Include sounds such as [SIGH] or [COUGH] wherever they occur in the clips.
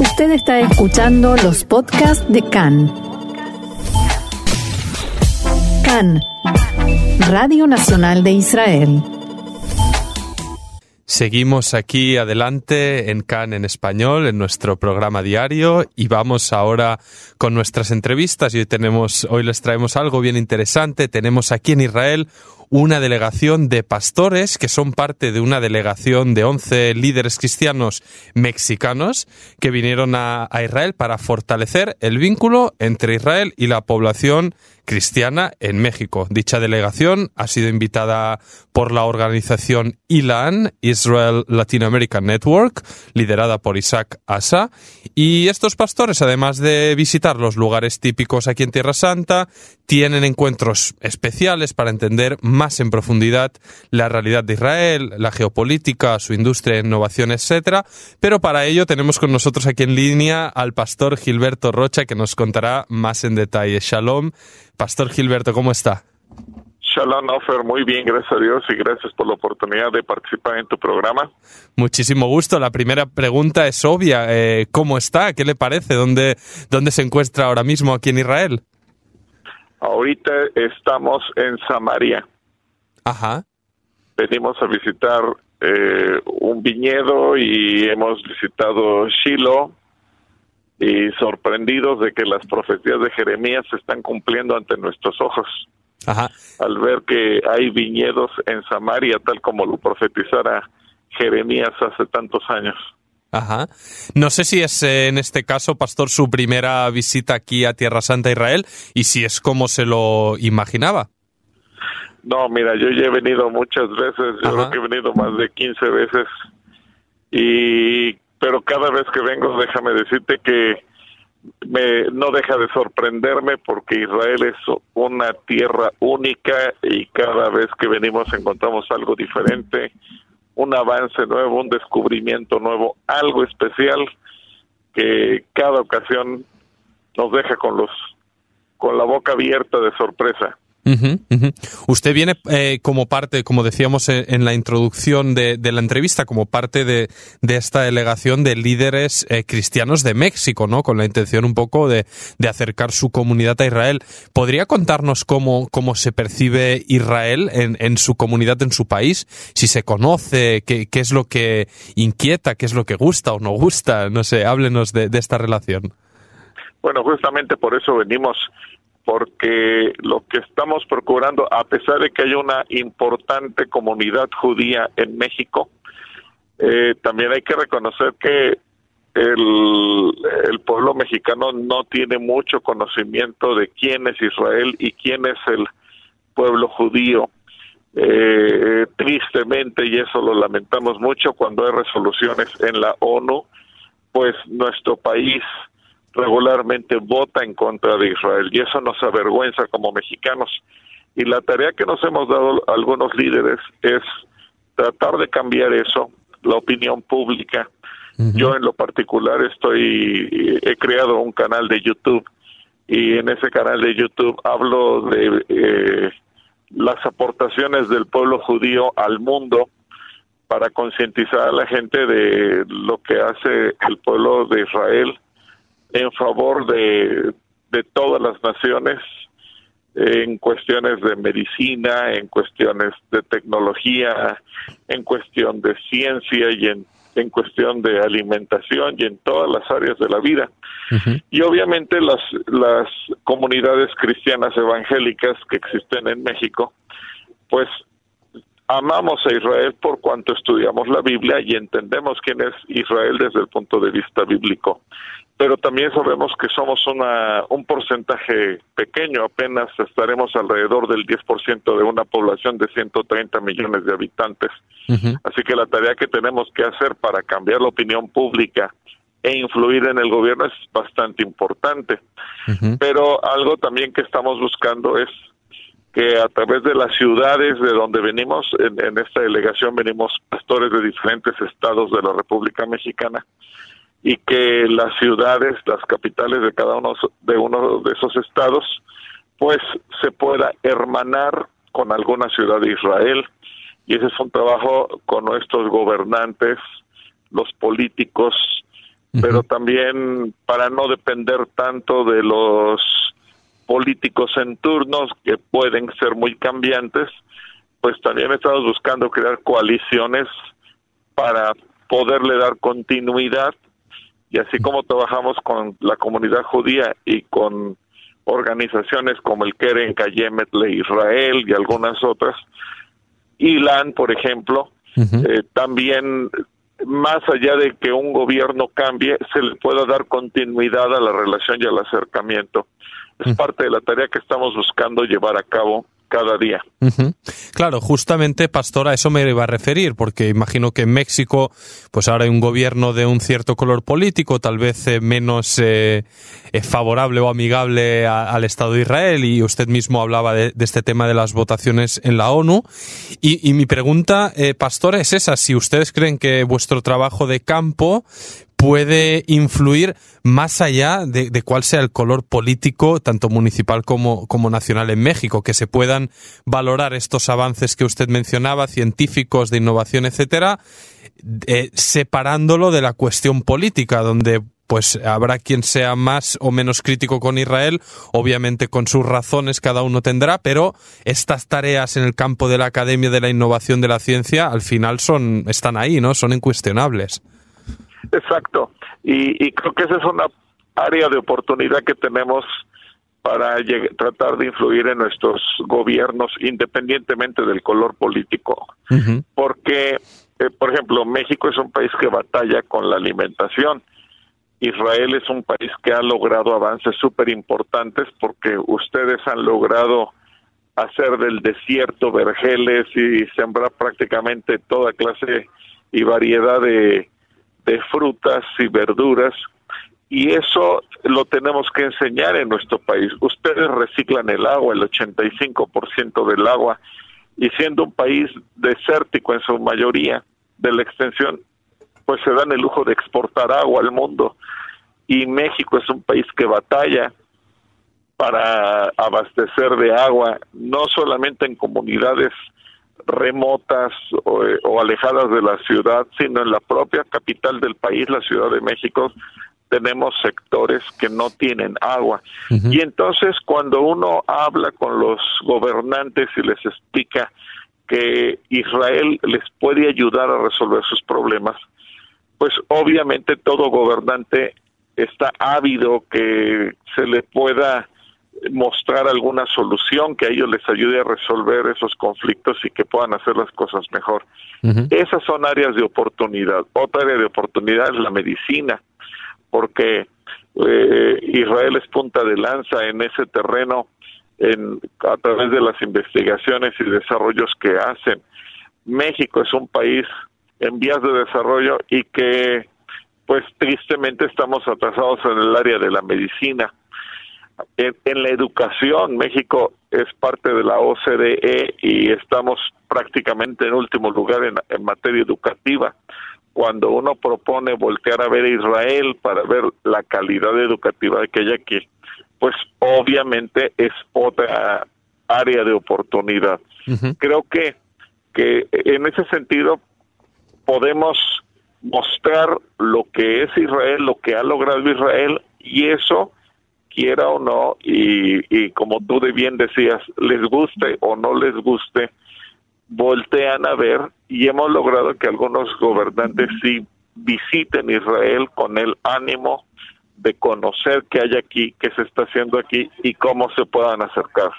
Usted está escuchando los podcasts de CAN. CAN, Radio Nacional de Israel. Seguimos aquí adelante en CAN en español, en nuestro programa diario, y vamos ahora con nuestras entrevistas. Y hoy tenemos, hoy les traemos algo bien interesante. Tenemos aquí en Israel una delegación de pastores que son parte de una delegación de 11 líderes cristianos mexicanos que vinieron a, Israel para fortalecer el vínculo entre Israel y la población cristiana en México. Dicha delegación ha sido invitada por la organización ILAN, Israel Latin American Network, liderada por Isaac Asa. Y estos pastores, además de visitar los lugares típicos aquí en Tierra Santa, tienen encuentros especiales para entender más en profundidad la realidad de Israel, la geopolítica, su industria, innovación, etc. Pero para ello tenemos con nosotros aquí en línea al pastor Gilberto Rocha que nos contará más en detalle. Shalom. Pastor Gilberto, ¿cómo está? Shalom, Ofer, muy bien, gracias a Dios y gracias por la oportunidad de participar en tu programa. Muchísimo gusto. La primera pregunta es obvia. Eh, ¿Cómo está? ¿Qué le parece? ¿Dónde, ¿Dónde se encuentra ahora mismo aquí en Israel? Ahorita estamos en Samaria. Ajá. Venimos a visitar eh, un viñedo y hemos visitado Shiloh y sorprendidos de que las profecías de Jeremías se están cumpliendo ante nuestros ojos. Ajá. Al ver que hay viñedos en Samaria, tal como lo profetizara Jeremías hace tantos años. Ajá. No sé si es eh, en este caso, pastor, su primera visita aquí a Tierra Santa Israel y si es como se lo imaginaba. No, mira, yo ya he venido muchas veces, yo Ajá. creo que he venido más de 15 veces y pero cada vez que vengo déjame decirte que me no deja de sorprenderme porque Israel es una tierra única y cada vez que venimos encontramos algo diferente, un avance nuevo, un descubrimiento nuevo, algo especial que cada ocasión nos deja con los con la boca abierta de sorpresa. Usted viene eh, como parte, como decíamos en, en la introducción de, la entrevista, como parte de, esta delegación de líderes eh, cristianos de México, ¿no? Con la intención un poco de, acercar su comunidad a Israel. ¿Podría contarnos cómo, cómo se percibe Israel en, en su comunidad, en su país? Si se conoce, qué, es lo que inquieta, qué es lo que gusta o no gusta. No sé, háblenos de esta relación. Bueno, justamente por eso venimos, porque lo que estamos procurando, a pesar de que hay una importante comunidad judía en México, eh, también hay que reconocer que el, pueblo mexicano no tiene mucho conocimiento de quién es Israel y quién es el pueblo judío. Eh, tristemente, y eso lo lamentamos mucho, cuando hay resoluciones en la ONU, pues nuestro país regularmente vota en contra de Israel y eso nos avergüenza como mexicanos. Y la tarea que nos hemos dado algunos líderes es tratar de cambiar eso, la opinión pública. Yo en lo particular estoy, he creado un canal de YouTube y en ese canal de YouTube hablo de eh, las aportaciones del pueblo judío al mundo para concientizar a la gente de lo que hace el pueblo de Israel en favor de, de todas las naciones en cuestiones de medicina, en cuestiones de tecnología, en cuestión de ciencia y en, en cuestión de alimentación y en todas las áreas de la vida. Y obviamente las, las comunidades cristianas evangélicas que existen en México, pues amamos a Israel por cuanto estudiamos la Biblia y entendemos quién es Israel desde el punto de vista bíblico. Pero también sabemos que somos una, un porcentaje pequeño, apenas estaremos alrededor del 10% de una población de 130 millones de habitantes. Así que la tarea que tenemos que hacer para cambiar la opinión pública e influir en el gobierno es bastante importante. Pero algo también que estamos buscando es que a través de las ciudades de donde venimos, en, en, esta delegación venimos pastores de diferentes estados de la República Mexicana, y que las ciudades, las capitales de cada uno de uno de esos estados, pues se pueda hermanar con alguna ciudad de Israel. Y ese es un trabajo con nuestros gobernantes, los políticos, pero también para no depender tanto de los políticos en turnos que pueden ser muy cambiantes, pues también estamos buscando crear coaliciones para poderle dar continuidad y así como trabajamos con la comunidad judía y con organizaciones como el Keren Kayemet Le Israel y algunas otras, Ilan, por ejemplo, eh, también más allá de que un gobierno cambie, se le pueda dar continuidad a la relación y al acercamiento. Es parte de la tarea que estamos buscando llevar a cabo cada día. Claro, justamente, Pastor, a eso me iba a referir, porque imagino que en México, pues ahora hay un gobierno de un cierto color político, tal vez eh, menos eh, eh, favorable o amigable al Estado de Israel, y usted mismo hablaba de, este tema de las votaciones en la ONU. Y, mi pregunta, Pastor, es esa, si ustedes creen que vuestro trabajo de campo puede influir más allá de, cuál sea el color político, tanto municipal como, como nacional en México, que se puedan valorar estos avances que usted mencionaba, científicos, de innovación, etcétera, eh, separándolo de la cuestión política, donde pues habrá quien sea más o menos crítico con Israel, obviamente con sus razones cada uno tendrá, pero estas tareas en el campo de la academia, de la innovación, de la ciencia, al final son, están ahí, ¿no? Son incuestionables. Exacto. Y, creo que esa es una área de oportunidad que tenemos para tratar de influir en nuestros gobiernos independientemente del color político. Porque, eh, por ejemplo, México es un país que batalla con la alimentación. Israel es un país que ha logrado avances súper importantes porque ustedes han logrado hacer del desierto vergeles y sembrar prácticamente toda clase y variedad de, de frutas y verduras y eso lo tenemos que enseñar en nuestro país. Ustedes reciclan el agua, el 85% del agua, y siendo un país desértico en su mayoría de la extensión, pues se dan el lujo de exportar agua al mundo. Y México es un país que batalla para abastecer de agua, no solamente en comunidades remotas o, alejadas de la ciudad, sino en la propia capital del país, la Ciudad de México, tenemos sectores que no tienen agua. Y entonces cuando uno habla con los gobernantes y les explica que Israel les puede ayudar a resolver sus problemas, pues obviamente todo gobernante está ávido que se le pueda mostrar alguna solución que a ellos les ayude a resolver esos conflictos y que puedan hacer las cosas mejor. Esas son áreas de oportunidad. Otra área de oportunidad es la medicina, porque eh, Israel es punta de lanza en ese terreno en, a través de las investigaciones y desarrollos que hacen. México es un país en vías de desarrollo y que pues tristemente estamos atrasados en el área de la medicina en, la educación, México es parte de la OCDE y estamos prácticamente en último lugar en, materia educativa. Cuando uno propone voltear a ver a Israel para ver la calidad educativa que hay aquí, pues obviamente es otra área de oportunidad. Creo que, que en ese sentido podemos mostrar lo que es Israel, lo que ha logrado Israel, y eso quiera o no, y, como tú de bien decías, les guste o no les guste, voltean a ver y hemos logrado que algunos gobernantes sí visiten Israel con el ánimo de conocer qué hay aquí, qué se está haciendo aquí y cómo se puedan acercar.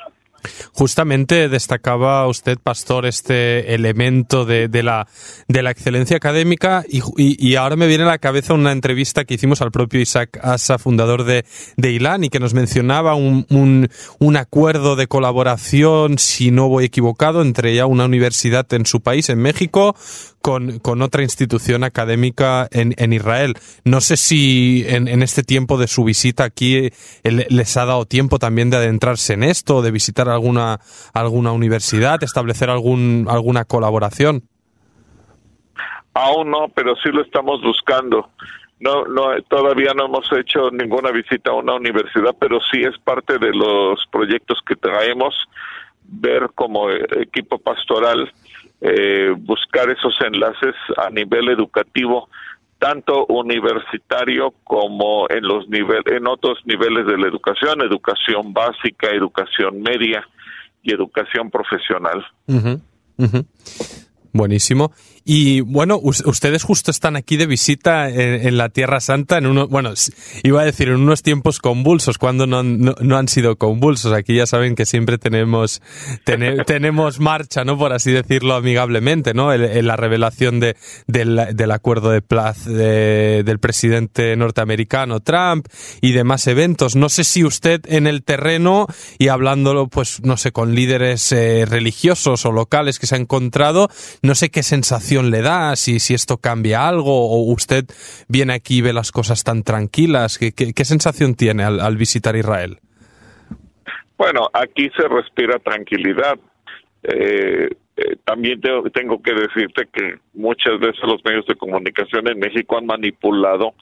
Justamente destacaba usted, Pastor, este elemento de, la, de la excelencia académica y, ahora me viene a la cabeza una entrevista que hicimos al propio Isaac Asa, fundador de, de ILAN, y que nos mencionaba un, un, acuerdo de colaboración, si no voy equivocado, entre ya una universidad en su país, en México, con, con otra institución académica en, en Israel. No sé si en, en, este tiempo de su visita aquí les ha dado tiempo también de adentrarse en esto, de visitar alguna, alguna universidad, establecer algún, alguna colaboración. Aún no, pero sí lo estamos buscando. No, no, todavía no hemos hecho ninguna visita a una universidad, pero sí es parte de los proyectos que traemos ver como equipo pastoral eh, buscar esos enlaces a nivel educativo tanto universitario como en los niveles en otros niveles de la educación, educación básica, educación media y educación profesional. Buenísimo. Y bueno, ustedes justo están aquí de visita en, la Tierra Santa, en uno, bueno, iba a decir en unos tiempos convulsos, cuando no, no, han sido convulsos. Aquí ya saben que siempre tenemos, [LAUGHS] tenemos marcha, ¿no? Por así decirlo amigablemente, ¿no? En, la revelación de, del, acuerdo de paz del presidente norteamericano Trump y demás eventos. No sé si usted en el terreno y hablándolo, pues, no sé, con líderes eh, religiosos o locales que se ha encontrado, no sé qué sensación le da, si, si esto cambia algo, o usted viene aquí y ve las cosas tan tranquilas. ¿Qué, qué, sensación tiene al, visitar Israel? Bueno, aquí se respira tranquilidad. Eh, eh, también tengo, tengo, que decirte que muchas veces los medios de comunicación en México han manipulado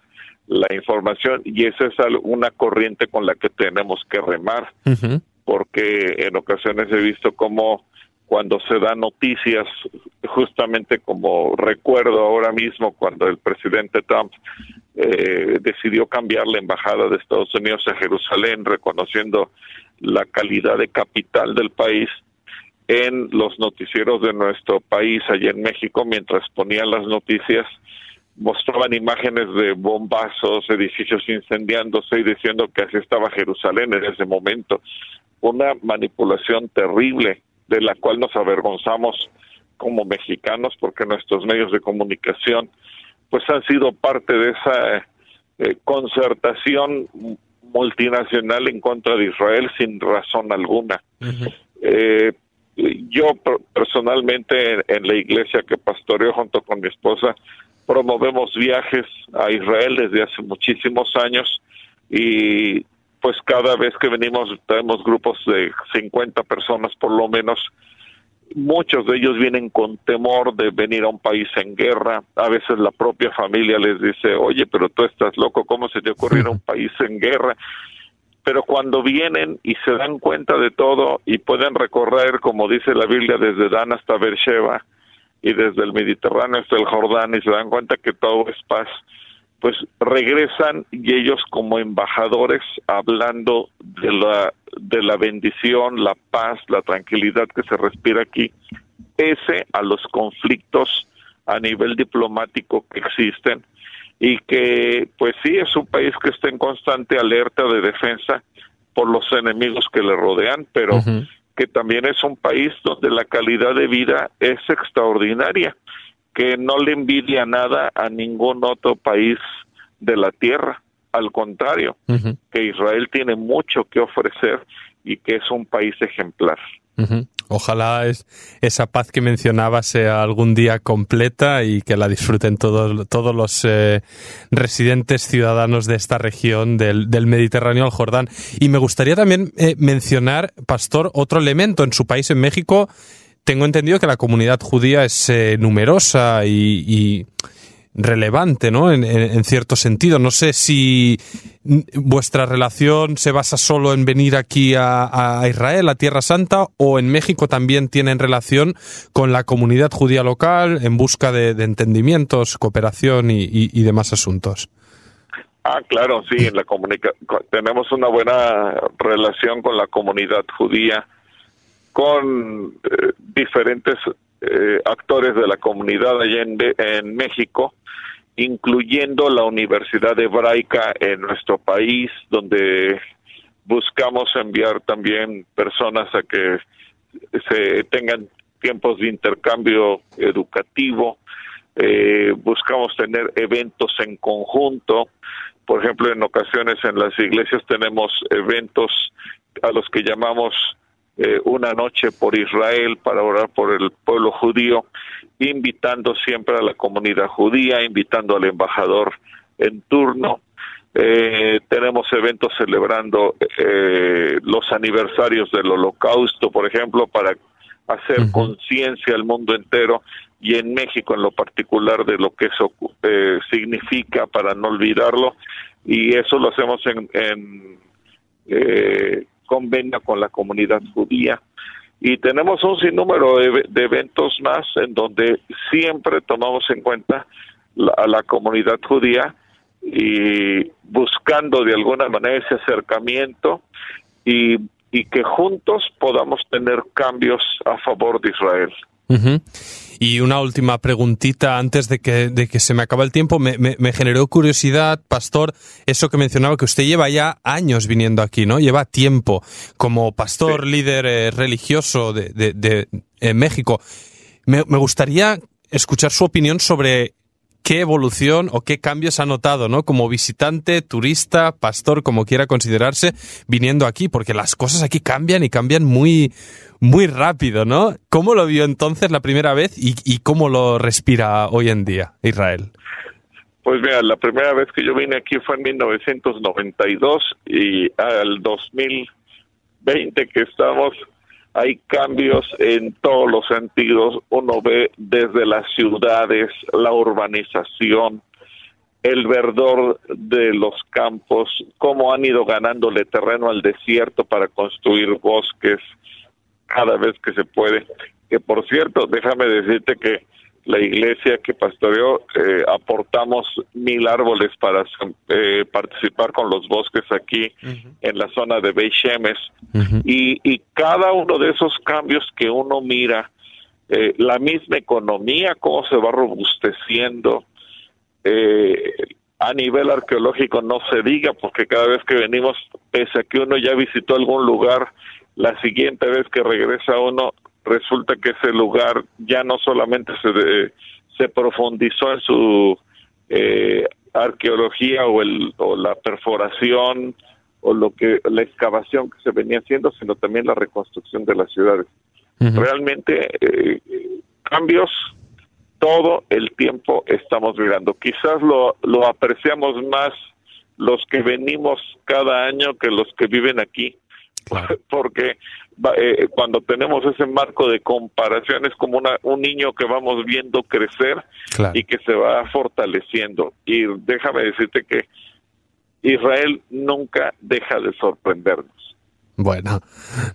la información y esa es una corriente con la que tenemos que remar, porque en ocasiones he visto cómo cuando se dan noticias, justamente como recuerdo ahora mismo cuando el presidente Trump eh, decidió cambiar la embajada de Estados Unidos a Jerusalén, reconociendo la calidad de capital del país en los noticieros de nuestro país allá en México, mientras ponían las noticias, mostraban imágenes de bombazos, edificios incendiándose y diciendo que así estaba Jerusalén en ese momento. Una manipulación terrible de la cual nos avergonzamos como mexicanos porque nuestros medios de comunicación pues han sido parte de esa eh, concertación multinacional en contra de Israel sin razón alguna. eh, yo personalmente en, la iglesia que pastoreo junto con mi esposa promovemos viajes a Israel desde hace muchísimos años y pues cada vez que venimos tenemos grupos de 50 personas por lo menos. Muchos de ellos vienen con temor de venir a un país en guerra. A veces la propia familia les dice, oye, pero tú estás loco, ¿cómo se te ocurre ir a un [LAUGHS] país en guerra? Pero cuando vienen y se dan cuenta de todo y pueden recorrer, como dice la Biblia, desde Dan hasta Beersheba y desde el Mediterráneo hasta el Jordán y se dan cuenta que todo es paz, pues regresan y ellos como embajadores hablando de la de la bendición, la paz, la tranquilidad que se respira aquí, ese a los conflictos a nivel diplomático que existen y que pues sí es un país que está en constante alerta de defensa por los enemigos que le rodean, pero que también es un país donde la calidad de vida es extraordinaria que no le envidia nada a ningún otro país de la tierra. Al contrario, que Israel tiene mucho que ofrecer y que es un país ejemplar. Ojalá es, esa paz que mencionaba sea algún día completa y que la disfruten todos, todos los eh, residentes ciudadanos de esta región del, Mediterráneo al Jordán. Y me gustaría también eh, mencionar, Pastor, otro elemento en su país, en México, tengo entendido que la comunidad judía es eh, numerosa y, relevante, ¿no? En, cierto sentido. No sé si vuestra relación se basa solo en venir aquí a, Israel, a Tierra Santa, o en México también tienen relación con la comunidad judía local en busca de, entendimientos, cooperación y, demás asuntos. Ah, claro, sí, la tenemos una buena relación con la comunidad judía con eh, diferentes eh, actores de la comunidad allá en, México, incluyendo la Universidad Hebraica en nuestro país, donde buscamos enviar también personas a que se tengan tiempos de intercambio educativo, eh, buscamos tener eventos en conjunto, por ejemplo, en ocasiones en las iglesias tenemos eventos a los que llamamos eh, una noche por Israel para orar por el pueblo judío, invitando siempre a la comunidad judía, invitando al embajador en turno. Eh, tenemos eventos celebrando eh, los aniversarios del holocausto, por ejemplo, para hacer conciencia al mundo entero y en México en lo particular de lo que eso significa para no olvidarlo y eso lo hacemos en, en convenio con la comunidad judía y tenemos un sinnúmero de, eventos más en donde siempre tomamos en cuenta a la comunidad judía y buscando de alguna manera ese acercamiento y, y que juntos podamos tener cambios a favor de Israel. Y una última preguntita antes de que, de que se me acabe el tiempo. Me, me, generó curiosidad, pastor, eso que mencionaba, que usted lleva ya años viniendo aquí, ¿no? Lleva tiempo como pastor, líder eh, religioso de, de, de México. Me, me gustaría escuchar su opinión sobre qué evolución o qué cambios ha notado, ¿no? Como visitante, turista, pastor, como quiera considerarse, viniendo aquí, porque las cosas aquí cambian y cambian muy, muy rápido, ¿no? ¿Cómo lo vio entonces la primera vez y, y cómo lo respira hoy en día Israel? Pues mira, la primera vez que yo vine aquí fue en 1992 y al 2020 que estamos hay cambios en todos los sentidos. Uno ve desde las ciudades, la urbanización, el verdor de los campos, cómo han ido ganándole terreno al desierto para construir bosques cada vez que se puede. Que por cierto, déjame decirte que la iglesia que pastoreó, eh, aportamos mil árboles para eh, participar con los bosques aquí en la zona de Beishemes. y, y, cada uno de esos cambios que uno mira, eh, la misma economía, cómo se va robusteciendo, a nivel arqueológico no se diga, porque cada vez que venimos, pese a que uno ya visitó algún lugar, la siguiente vez que regresa uno resulta que ese lugar ya no solamente se, se profundizó en su eh, arqueología o, el, o la perforación o lo que la excavación que se venía haciendo, sino también la reconstrucción de las ciudades. Realmente eh, cambios todo el tiempo estamos mirando. Quizás lo, lo apreciamos más los que venimos cada año que los que viven aquí, [LAUGHS] porque eh, cuando tenemos ese marco de comparación es como una, un niño que vamos viendo crecer y que se va fortaleciendo. Y déjame decirte que Israel nunca deja de sorprendernos. Bueno,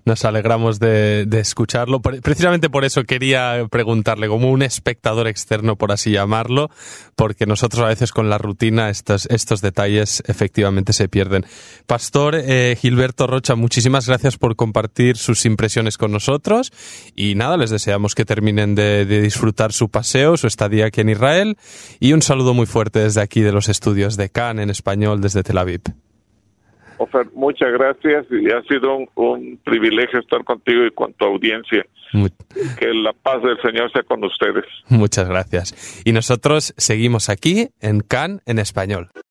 nos alegramos de, escucharlo. Precisamente por eso quería preguntarle, como un espectador externo, por así llamarlo, porque nosotros a veces con la rutina estos, estos detalles efectivamente se pierden. Pastor eh, Gilberto Rocha, muchísimas gracias por compartir sus impresiones con nosotros y nada, les deseamos que terminen de, de disfrutar su paseo, su estadía aquí en Israel y un saludo muy fuerte desde aquí de los estudios de Cannes en español desde Tel Aviv muchas gracias y ha sido un, privilegio estar contigo y con tu audiencia. que la paz del Señor sea con ustedes. Muchas gracias. Y nosotros seguimos aquí en CAN en español.